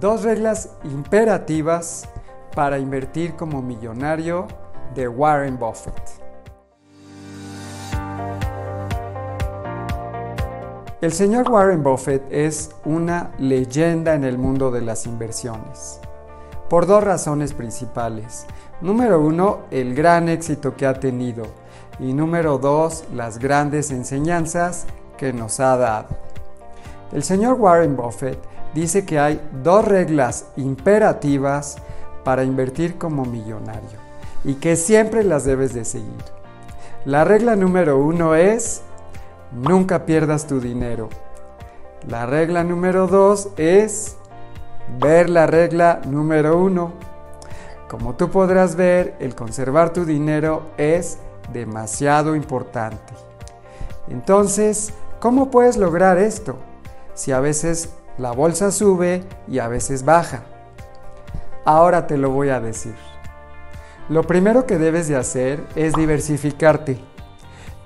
Dos reglas imperativas para invertir como millonario de Warren Buffett. El señor Warren Buffett es una leyenda en el mundo de las inversiones, por dos razones principales. Número uno, el gran éxito que ha tenido y número dos, las grandes enseñanzas que nos ha dado. El señor Warren Buffett dice que hay dos reglas imperativas para invertir como millonario y que siempre las debes de seguir. La regla número uno es nunca pierdas tu dinero. La regla número dos es ver la regla número uno. Como tú podrás ver, el conservar tu dinero es demasiado importante. Entonces, ¿cómo puedes lograr esto? Si a veces la bolsa sube y a veces baja. Ahora te lo voy a decir. Lo primero que debes de hacer es diversificarte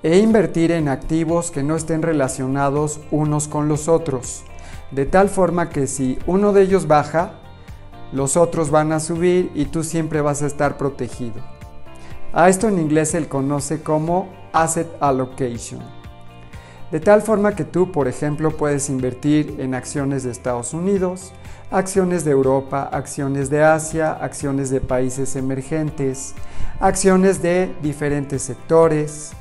e invertir en activos que no estén relacionados unos con los otros, de tal forma que si uno de ellos baja, los otros van a subir y tú siempre vas a estar protegido. A esto en inglés se conoce como asset allocation. De tal forma que tú, por ejemplo, puedes invertir en acciones de Estados Unidos, acciones de Europa, acciones de Asia, acciones de países emergentes, acciones de diferentes sectores,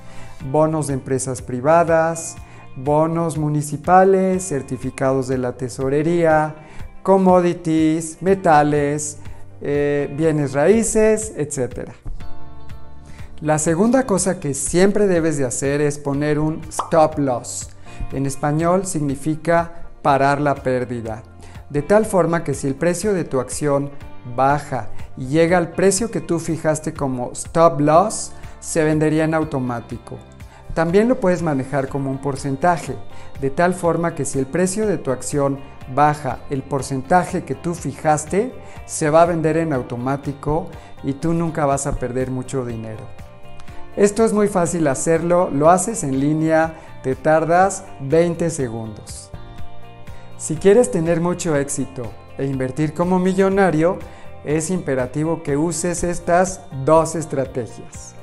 bonos de empresas privadas, bonos municipales, certificados de la tesorería, commodities, metales, eh, bienes raíces, etc. La segunda cosa que siempre debes de hacer es poner un stop loss. En español significa parar la pérdida. De tal forma que si el precio de tu acción baja y llega al precio que tú fijaste como stop loss, se vendería en automático. También lo puedes manejar como un porcentaje, de tal forma que si el precio de tu acción baja el porcentaje que tú fijaste, se va a vender en automático y tú nunca vas a perder mucho dinero. Esto es muy fácil hacerlo, lo haces en línea, te tardas 20 segundos. Si quieres tener mucho éxito e invertir como millonario, es imperativo que uses estas dos estrategias.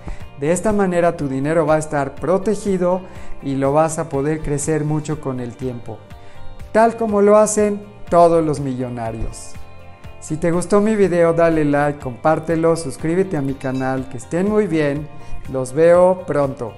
De esta manera tu dinero va a estar protegido y lo vas a poder crecer mucho con el tiempo, tal como lo hacen todos los millonarios. Si te gustó mi video, dale like, compártelo, suscríbete a mi canal, que estén muy bien, los veo pronto.